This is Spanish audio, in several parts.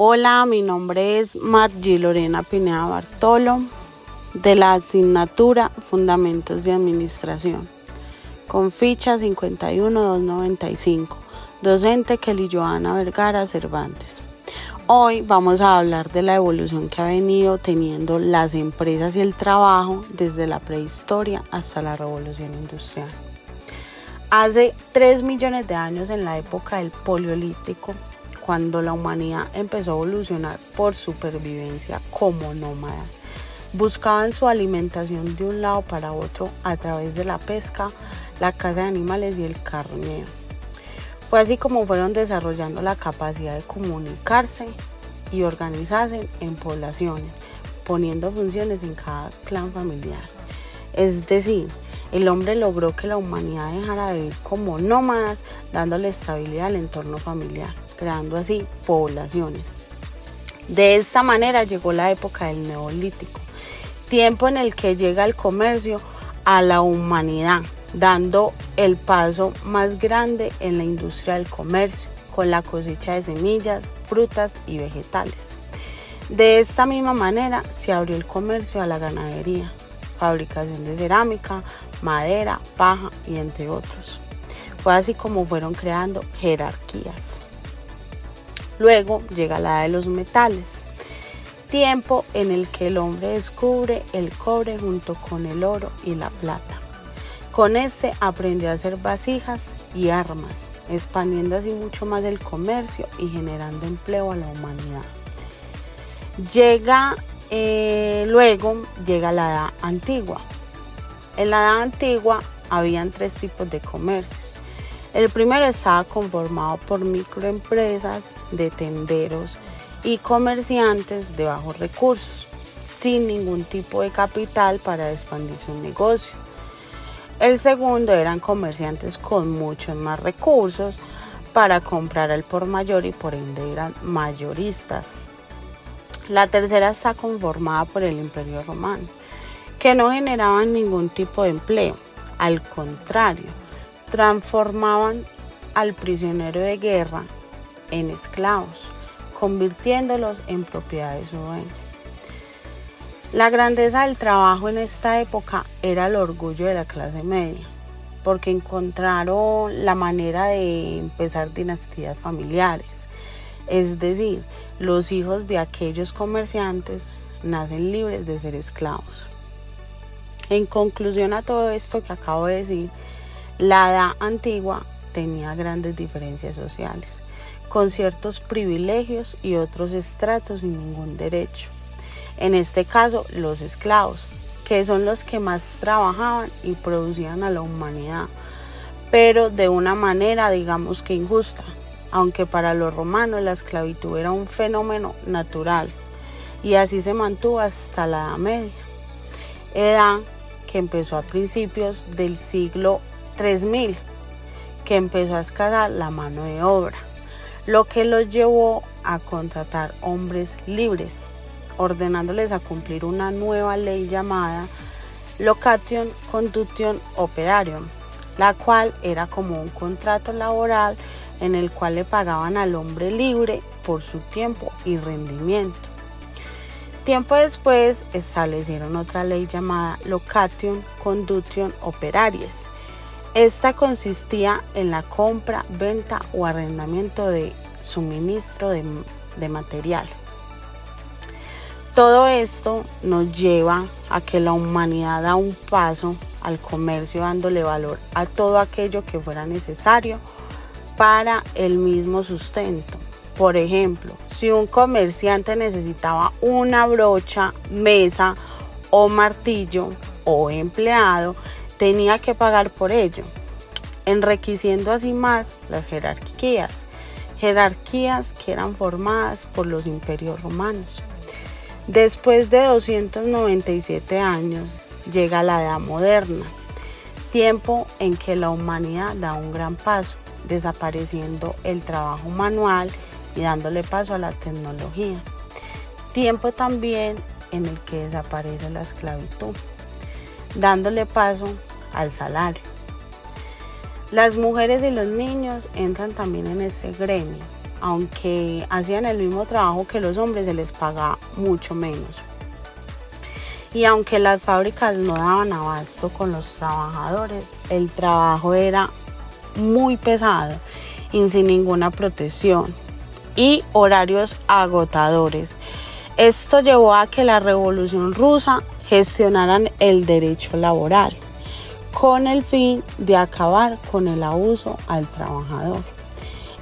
Hola, mi nombre es Margie Lorena Pineda Bartolo de la asignatura Fundamentos de Administración con ficha 51295, docente Kelly Joana Vergara Cervantes. Hoy vamos a hablar de la evolución que ha venido teniendo las empresas y el trabajo desde la prehistoria hasta la revolución industrial. Hace 3 millones de años en la época del Paleolítico, cuando la humanidad empezó a evolucionar por supervivencia como nómadas, buscaban su alimentación de un lado para otro a través de la pesca, la caza de animales y el carneo. Fue así como fueron desarrollando la capacidad de comunicarse y organizarse en poblaciones, poniendo funciones en cada clan familiar. Es decir, el hombre logró que la humanidad dejara de vivir como nómadas, dándole estabilidad al entorno familiar, creando así poblaciones. De esta manera llegó la época del neolítico, tiempo en el que llega el comercio a la humanidad, dando el paso más grande en la industria del comercio, con la cosecha de semillas, frutas y vegetales. De esta misma manera se abrió el comercio a la ganadería, fabricación de cerámica, madera, paja y entre otros. Fue así como fueron creando jerarquías. Luego llega la edad de los metales, tiempo en el que el hombre descubre el cobre junto con el oro y la plata. Con este aprendió a hacer vasijas y armas, expandiendo así mucho más el comercio y generando empleo a la humanidad. Llega eh, luego llega la edad antigua. En la edad antigua habían tres tipos de comercios. El primero estaba conformado por microempresas de tenderos y comerciantes de bajos recursos, sin ningún tipo de capital para expandir su negocio. El segundo eran comerciantes con muchos más recursos para comprar al por mayor y por ende eran mayoristas. La tercera está conformada por el Imperio Romano, que no generaban ningún tipo de empleo, al contrario, transformaban al prisionero de guerra en esclavos, convirtiéndolos en propiedades su la grandeza del trabajo en esta época era el orgullo de la clase media, porque encontraron la manera de empezar dinastías familiares. Es decir, los hijos de aquellos comerciantes nacen libres de ser esclavos. En conclusión a todo esto que acabo de decir, la edad antigua tenía grandes diferencias sociales, con ciertos privilegios y otros estratos sin ningún derecho. En este caso los esclavos, que son los que más trabajaban y producían a la humanidad, pero de una manera digamos que injusta, aunque para los romanos la esclavitud era un fenómeno natural y así se mantuvo hasta la Edad Media, edad que empezó a principios del siglo 3000, que empezó a escasar la mano de obra, lo que los llevó a contratar hombres libres ordenándoles a cumplir una nueva ley llamada Location Conduction Operarium, la cual era como un contrato laboral en el cual le pagaban al hombre libre por su tiempo y rendimiento. Tiempo después establecieron otra ley llamada Location Conduction Operaries. Esta consistía en la compra, venta o arrendamiento de suministro de, material. Todo esto nos lleva a que la humanidad da un paso al comercio dándole valor a todo aquello que fuera necesario para el mismo sustento. Por ejemplo, si un comerciante necesitaba una brocha, mesa o martillo o empleado, tenía que pagar por ello, enriqueciendo así más las jerarquías, jerarquías que eran formadas por los imperios romanos. Después de 297 años llega la edad moderna, tiempo en que la humanidad da un gran paso, desapareciendo el trabajo manual y dándole paso a la tecnología. Tiempo también en el que desaparece la esclavitud, dándole paso al salario. Las mujeres y los niños entran también en ese gremio, aunque hacían el mismo trabajo que los hombres, se les pagaba mucho menos. Y aunque las fábricas no daban abasto con los trabajadores, el trabajo era muy pesado y sin ninguna protección y horarios agotadores. Esto llevó a que la Revolución Rusa gestionaran el derecho laboral con el fin de acabar con el abuso al trabajador.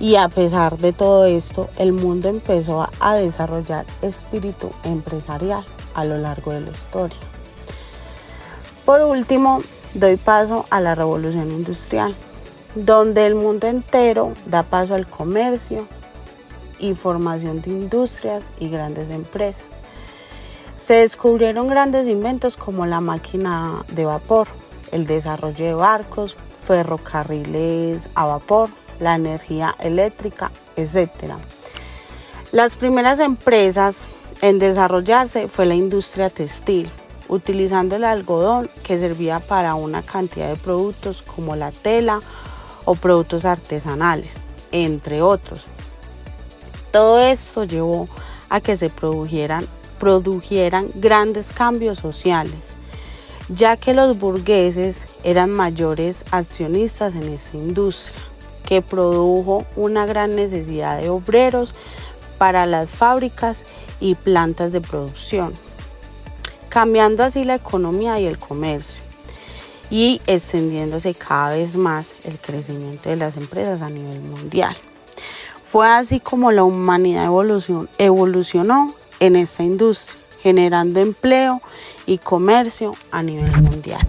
Y a pesar de todo esto, el mundo empezó a desarrollar espíritu empresarial a lo largo de la historia. Por último, doy paso a la revolución industrial, donde el mundo entero da paso al comercio y formación de industrias y grandes empresas. Se descubrieron grandes inventos como la máquina de vapor, el desarrollo de barcos, ferrocarriles a vapor, la energía eléctrica, etc. Las primeras empresas en desarrollarse fue la industria textil, utilizando el algodón que servía para una cantidad de productos como la tela o productos artesanales, entre otros. Todo eso llevó a que se produjeran, produjeran grandes cambios sociales, ya que los burgueses eran mayores accionistas en esta industria, que produjo una gran necesidad de obreros para las fábricas y plantas de producción, cambiando así la economía y el comercio y extendiéndose cada vez más el crecimiento de las empresas a nivel mundial. Fue así como la humanidad evolucionó en esta industria, generando empleo y comercio a nivel mundial.